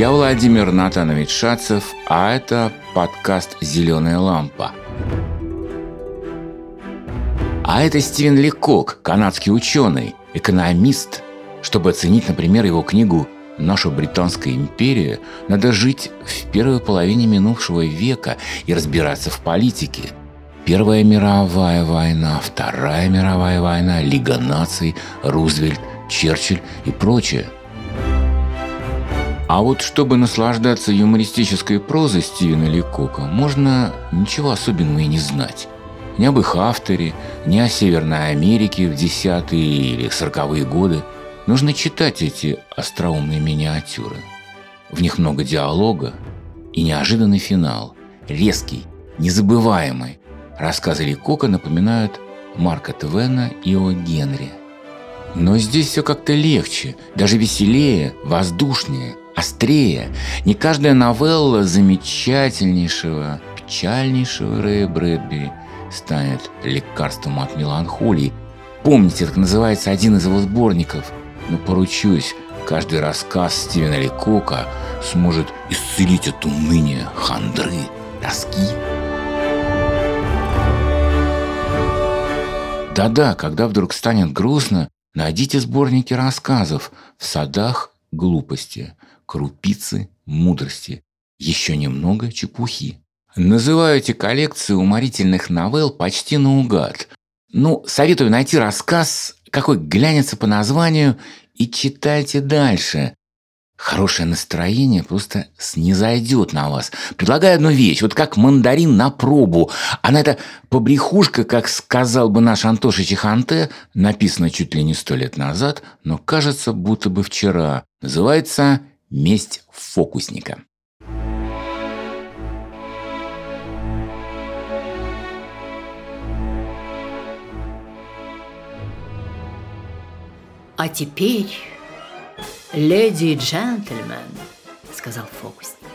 Я Владимир Натанович Шацев, а это подкаст «Зеленая лампа». А это Стивен Лекок, канадский ученый, экономист. Чтобы оценить, например, его книгу «Наша Британская империя», надо жить в первой половине минувшего века и разбираться в политике. Первая мировая война, Вторая мировая война, Лига наций, Рузвельт, Черчилль и прочее – а вот чтобы наслаждаться юмористической прозой Стивена Ликока, можно ничего особенного и не знать. Ни об их авторе, ни о Северной Америке в десятые или сороковые годы. Нужно читать эти остроумные миниатюры. В них много диалога и неожиданный финал. Резкий, незабываемый. Рассказы Ликока напоминают Марка Твена и О. Генри. Но здесь все как-то легче, даже веселее, воздушнее острее. Не каждая новелла замечательнейшего, печальнейшего Рэя Брэдбери станет лекарством от меланхолии. Помните, так называется один из его сборников. Но поручусь, каждый рассказ Стивена Ликока сможет исцелить от уныния, хандры, тоски. Да-да, когда вдруг станет грустно, найдите сборники рассказов в садах глупости – крупицы мудрости, еще немного чепухи. Называю эти коллекции уморительных новелл почти наугад. Ну, советую найти рассказ, какой глянется по названию, и читайте дальше. Хорошее настроение просто снизойдет на вас. Предлагаю одну вещь, вот как мандарин на пробу. Она это побрехушка, как сказал бы наш Антоша Чеханте, написано чуть ли не сто лет назад, но кажется, будто бы вчера. Называется Месть фокусника. А теперь, леди и джентльмен, сказал фокусник,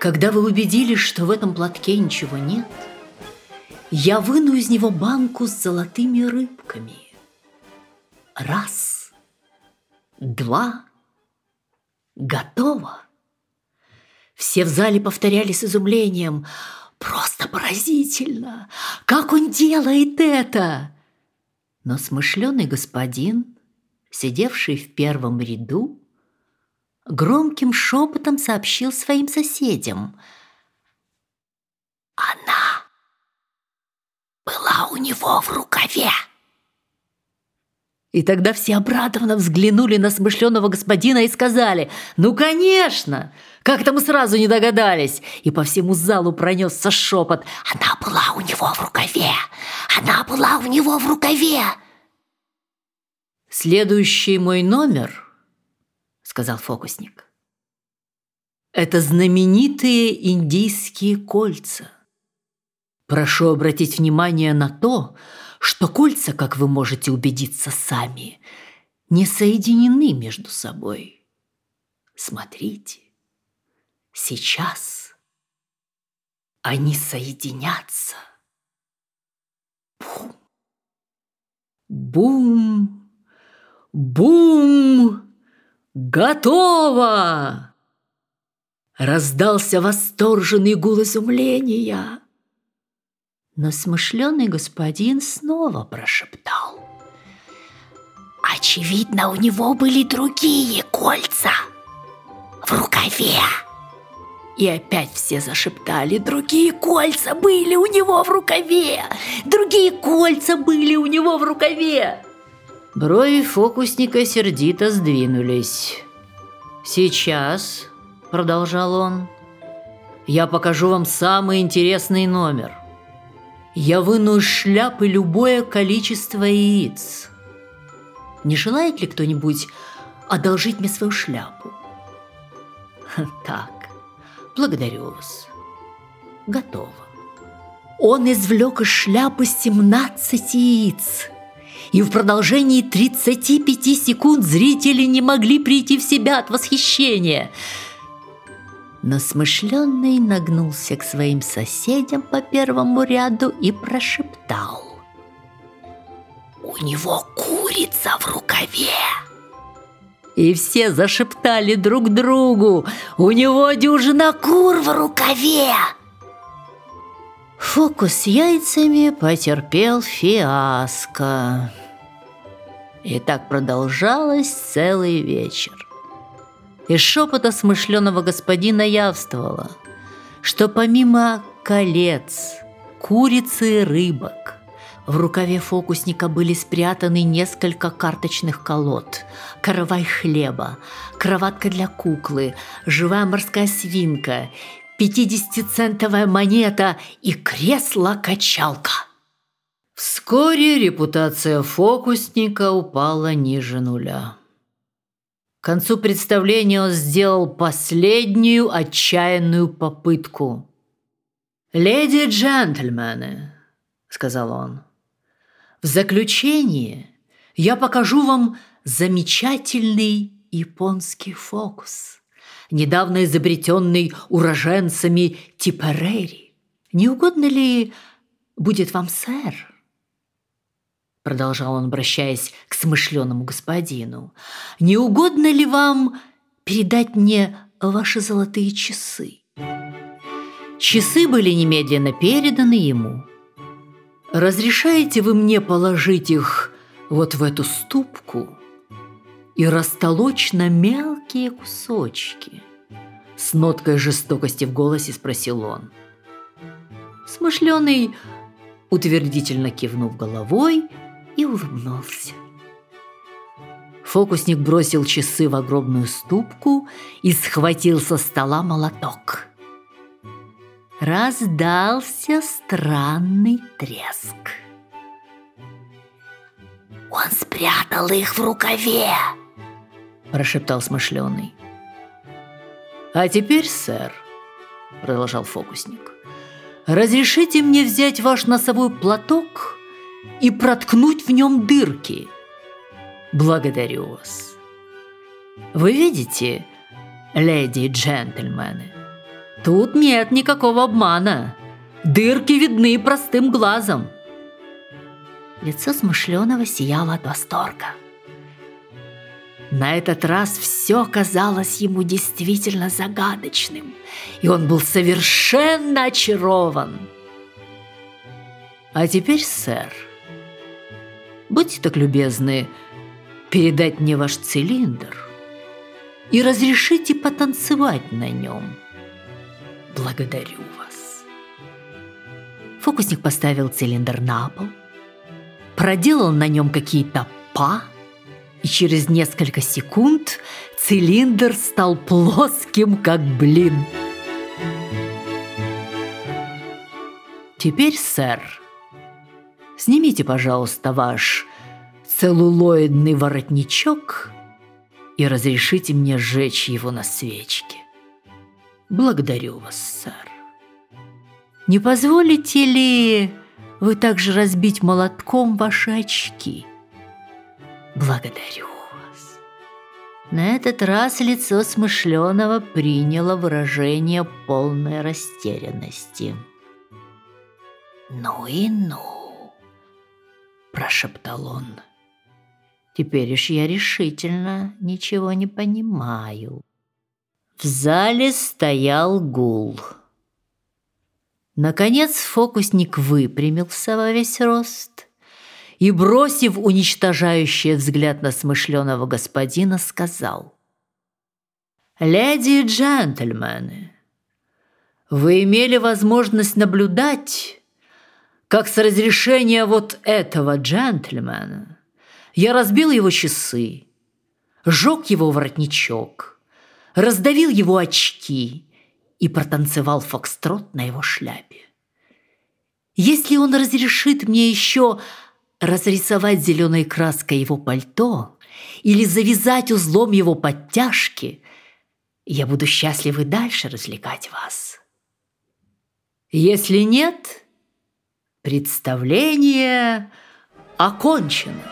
когда вы убедились, что в этом платке ничего нет, я выну из него банку с золотыми рыбками. Раз, два, Готово. Все в зале повторяли с изумлением. Просто поразительно! Как он делает это? Но смышленый господин, сидевший в первом ряду, громким шепотом сообщил своим соседям. Она была у него в рукаве. И тогда все обрадованно взглянули на смышленого господина и сказали «Ну, конечно! Как это мы сразу не догадались!» И по всему залу пронесся шепот «Она была у него в рукаве! Она была у него в рукаве!» «Следующий мой номер», — сказал фокусник, — «это знаменитые индийские кольца. Прошу обратить внимание на то, что кольца, как вы можете убедиться сами, не соединены между собой. Смотрите, сейчас они соединятся. Бум, бум, бум, готово! Раздался восторженный гул изумления. Но смышленый господин снова прошептал. Очевидно, у него были другие кольца в рукаве. И опять все зашептали, другие кольца были у него в рукаве, другие кольца были у него в рукаве. Брови фокусника сердито сдвинулись. «Сейчас», — продолжал он, — «я покажу вам самый интересный номер. Я выну из шляпы любое количество яиц. Не желает ли кто-нибудь одолжить мне свою шляпу? Так, благодарю вас. Готово. Он извлек из шляпы 17 яиц. И в продолжении 35 секунд зрители не могли прийти в себя от восхищения – но смышленный нагнулся к своим соседям по первому ряду и прошептал. «У него курица в рукаве!» И все зашептали друг другу, у него дюжина кур в рукаве. Фокус с яйцами потерпел фиаско. И так продолжалось целый вечер. Из шепота смышленого господина явствовало, что помимо колец, курицы и рыбок, в рукаве фокусника были спрятаны несколько карточных колод, каравай хлеба, кроватка для куклы, живая морская свинка, 50-центовая монета и кресло-качалка. Вскоре репутация фокусника упала ниже нуля. К концу представления он сделал последнюю отчаянную попытку. «Леди и джентльмены», — сказал он, — «в заключение я покажу вам замечательный японский фокус, недавно изобретенный уроженцами Типерери. Не угодно ли будет вам, сэр?» Продолжал он, обращаясь к смышленому господину, не угодно ли вам передать мне ваши золотые часы? Часы были немедленно переданы ему. Разрешаете вы мне положить их вот в эту ступку и растолочь на мелкие кусочки? С ноткой жестокости в голосе спросил он. Смышленый, утвердительно кивнув головой, и улыбнулся. Фокусник бросил часы в огромную ступку и схватил со стола молоток. Раздался странный треск. «Он спрятал их в рукаве!» – прошептал смышленый. «А теперь, сэр», – продолжал фокусник, – «разрешите мне взять ваш носовой платок и проткнуть в нем дырки. Благодарю вас. Вы видите, леди и джентльмены, тут нет никакого обмана. Дырки видны простым глазом. Лицо смышленого сияло от восторга. На этот раз все казалось ему действительно загадочным, и он был совершенно очарован. А теперь, сэр, будьте так любезны передать мне ваш цилиндр и разрешите потанцевать на нем. Благодарю вас. Фокусник поставил цилиндр на пол, проделал на нем какие-то па, и через несколько секунд цилиндр стал плоским, как блин. Теперь, сэр, Снимите, пожалуйста, ваш целлулоидный воротничок и разрешите мне сжечь его на свечке. Благодарю вас, сэр. Не позволите ли вы также разбить молотком ваши очки? Благодарю вас. На этот раз лицо смышленого приняло выражение полной растерянности. Ну и ну прошептал он. Теперь уж я решительно ничего не понимаю. В зале стоял гул. Наконец фокусник выпрямился во весь рост и, бросив уничтожающий взгляд на смышленого господина, сказал «Леди и джентльмены, вы имели возможность наблюдать, как с разрешения вот этого джентльмена я разбил его часы, сжег его воротничок, раздавил его очки и протанцевал фокстрот на его шляпе. Если он разрешит мне еще разрисовать зеленой краской его пальто или завязать узлом его подтяжки, я буду счастлив и дальше развлекать вас. Если нет – Представление окончено.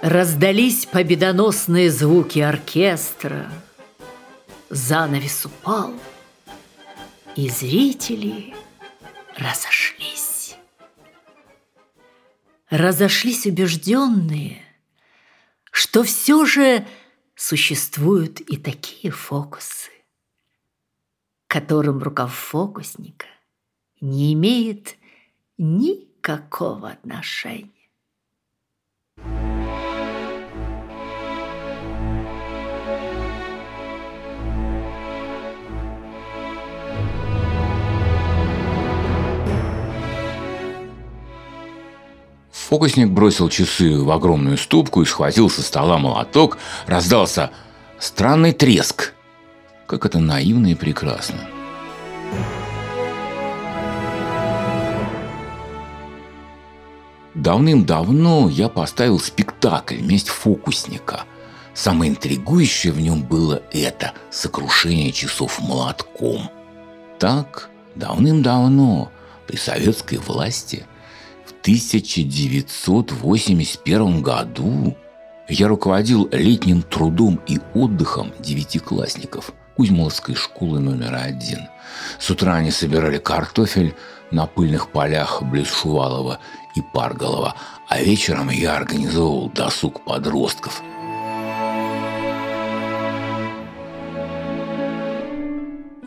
Раздались победоносные звуки оркестра. Занавес упал, и зрители разошлись. разошлись убежденные, что все же существуют и такие фокусы, которым рукав фокусника не имеет никакого отношения. Фокусник бросил часы в огромную ступку и схватил со стола молоток. Раздался странный треск. Как это наивно и прекрасно. Давным-давно я поставил спектакль «Месть фокусника». Самое интригующее в нем было это – сокрушение часов молотком. Так, давным-давно, при советской власти, 1981 году я руководил летним трудом и отдыхом девятиклассников Кузьмовской школы номер один. С утра они собирали картофель на пыльных полях близ Шувалова и Парголова, а вечером я организовывал досуг подростков.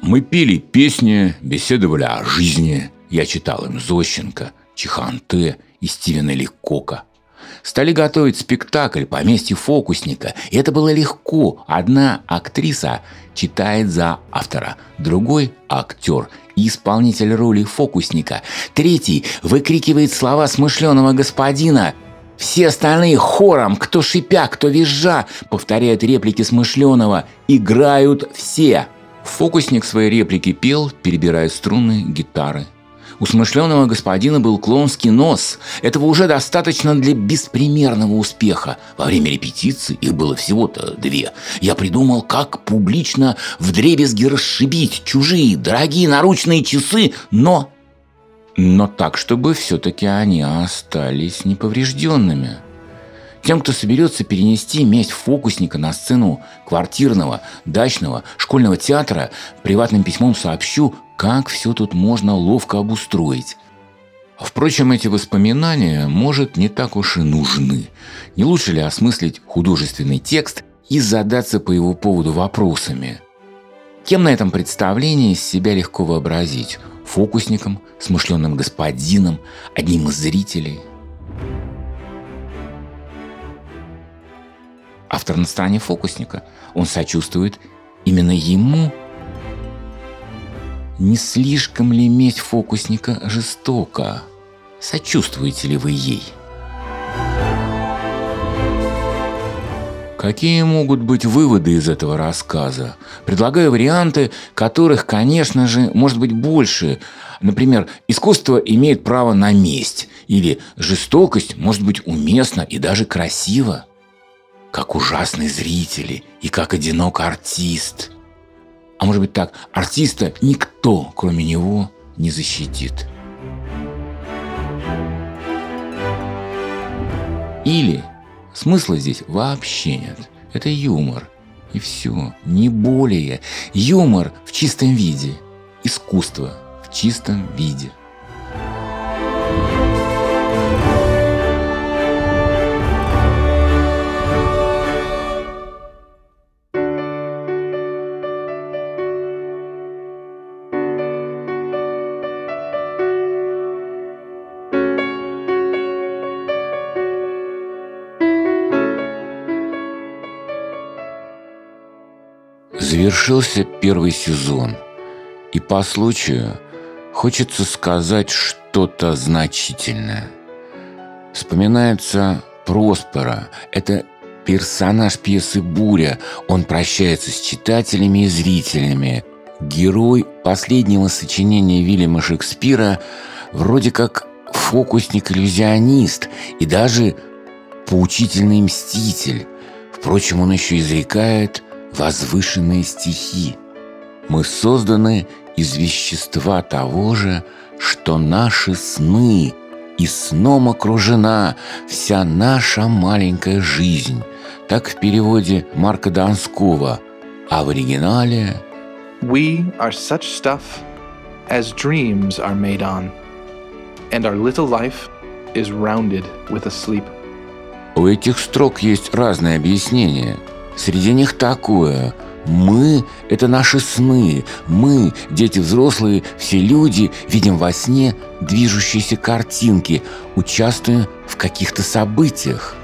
Мы пели песни, беседовали о жизни. Я читал им Зощенко, Чиханте и Стивена Ликока. Стали готовить спектакль «Поместье фокусника». И это было легко. Одна актриса читает за автора, другой – актер и исполнитель роли фокусника. Третий выкрикивает слова смышленого господина. Все остальные хором, кто шипя, кто визжа, повторяют реплики смышленого. Играют все. Фокусник свои реплики пел, перебирая струны гитары – у смышленого господина был клоунский нос. Этого уже достаточно для беспримерного успеха. Во время репетиции их было всего-то две. Я придумал, как публично вдребезги расшибить чужие дорогие наручные часы, но... Но так, чтобы все-таки они остались неповрежденными. Тем, кто соберется перенести месть фокусника на сцену квартирного, дачного, школьного театра, приватным письмом сообщу, как все тут можно ловко обустроить. Впрочем, эти воспоминания, может, не так уж и нужны. Не лучше ли осмыслить художественный текст и задаться по его поводу вопросами? Кем на этом представлении себя легко вообразить? Фокусником, смышленным господином, одним из зрителей? Автор на стороне фокусника. Он сочувствует именно ему – не слишком ли месть фокусника жестока? Сочувствуете ли вы ей? Какие могут быть выводы из этого рассказа? Предлагаю варианты, которых, конечно же, может быть больше. Например, искусство имеет право на месть, или жестокость может быть уместна и даже красива. Как ужасные зрители и как одинок артист – а может быть так, артиста никто, кроме него, не защитит. Или смысла здесь вообще нет. Это юмор. И все. Не более. Юмор в чистом виде. Искусство в чистом виде. Завершился первый сезон, и по случаю хочется сказать что-то значительное. Вспоминается Проспера. Это персонаж пьесы «Буря». Он прощается с читателями и зрителями. Герой последнего сочинения Вильяма Шекспира вроде как фокусник-иллюзионист и даже поучительный мститель. Впрочем, он еще изрекает возвышенные стихи. Мы созданы из вещества того же, что наши сны, и сном окружена вся наша маленькая жизнь. Так в переводе Марка Донского, а в оригинале We are such stuff as dreams are made on, and our little life is rounded with asleep. У этих строк есть разные объяснения. Среди них такое – мы – это наши сны. Мы, дети взрослые, все люди, видим во сне движущиеся картинки, участвуя в каких-то событиях.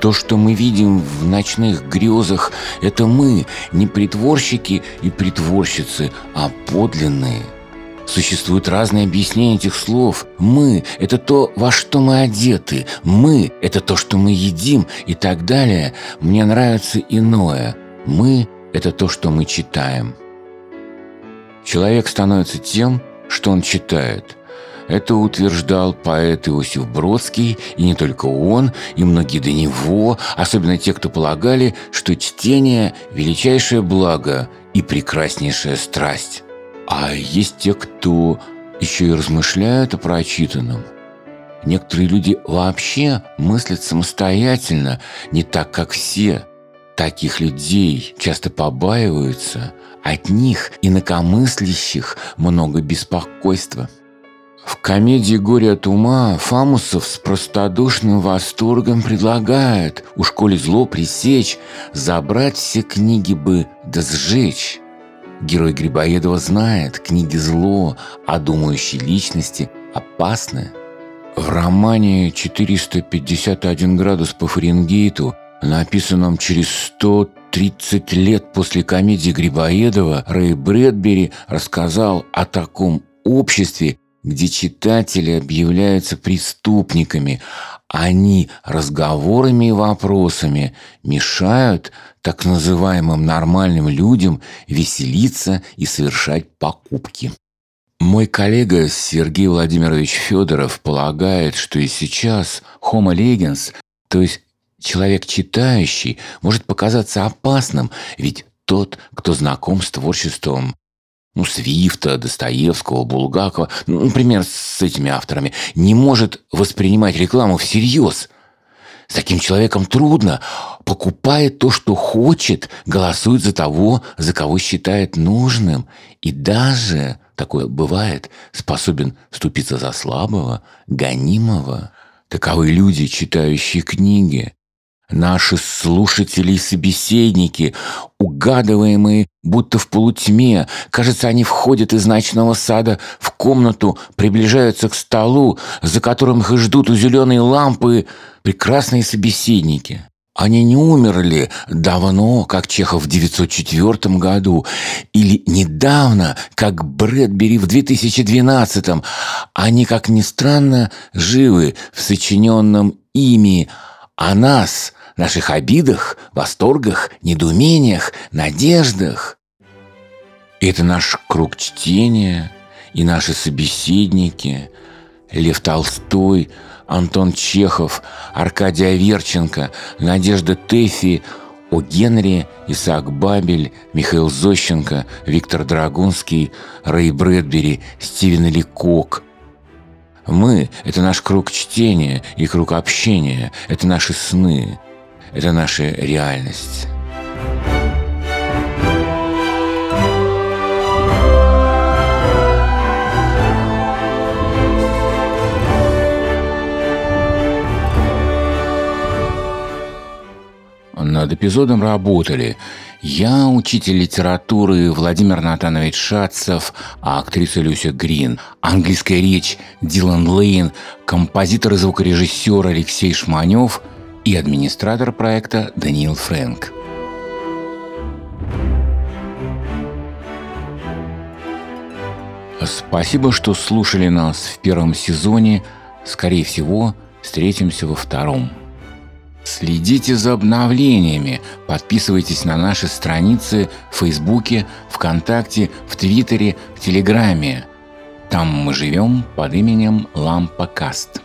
То, что мы видим в ночных грезах, это мы, не притворщики и притворщицы, а подлинные. Существуют разные объяснения этих слов. Мы – это то, во что мы одеты. Мы – это то, что мы едим и так далее. Мне нравится иное. Мы это то, что мы читаем. Человек становится тем, что он читает. Это утверждал поэт Иосиф Бродский, и не только он, и многие до него, особенно те, кто полагали, что чтение – величайшее благо и прекраснейшая страсть. А есть те, кто еще и размышляют о прочитанном. Некоторые люди вообще мыслят самостоятельно, не так, как все – Таких людей часто побаиваются, от них, инакомыслящих, много беспокойства. В комедии «Горе от ума» Фамусов с простодушным восторгом предлагает у школе зло пресечь, забрать все книги бы да сжечь. Герой Грибоедова знает, книги зло, а думающие личности опасны. В романе «451 градус по Фаренгейту» написанном через 130 лет после комедии Грибоедова, Рэй Брэдбери рассказал о таком обществе, где читатели объявляются преступниками. Они разговорами и вопросами мешают так называемым нормальным людям веселиться и совершать покупки. Мой коллега Сергей Владимирович Федоров полагает, что и сейчас Homo legens, то есть Человек читающий может показаться опасным, ведь тот, кто знаком с творчеством ну, Свифта, Достоевского, Булгакова, ну, например, с этими авторами, не может воспринимать рекламу всерьез. С таким человеком трудно. Покупает то, что хочет, голосует за того, за кого считает нужным. И даже, такое бывает, способен вступиться за слабого, гонимого. Таковы люди, читающие книги. Наши слушатели и собеседники, угадываемые будто в полутьме, кажется, они входят из ночного сада в комнату, приближаются к столу, за которым их ждут у зеленой лампы прекрасные собеседники. Они не умерли давно, как Чехов в 904 году, или недавно, как Брэдбери в 2012. Они, как ни странно, живы в сочиненном ими о нас – наших обидах, восторгах, недоумениях, надеждах. Это наш круг чтения и наши собеседники Лев Толстой, Антон Чехов, Аркадий Аверченко, Надежда Тэфи, о Генри, Исаак Бабель, Михаил Зощенко, Виктор Драгунский, Рэй Брэдбери, Стивен Ликок. Мы – это наш круг чтения и круг общения, это наши сны. Это наша реальность. Над эпизодом работали я, учитель литературы Владимир Натанович Шацев, а актриса Люся Грин, английская речь Дилан Лейн, композитор и звукорежиссер Алексей Шманев – и администратор проекта Даниил Фрэнк. Спасибо, что слушали нас в первом сезоне. Скорее всего, встретимся во втором. Следите за обновлениями, подписывайтесь на наши страницы в Фейсбуке, ВКонтакте, в Твиттере, в Телеграме. Там мы живем под именем Лампа Каст.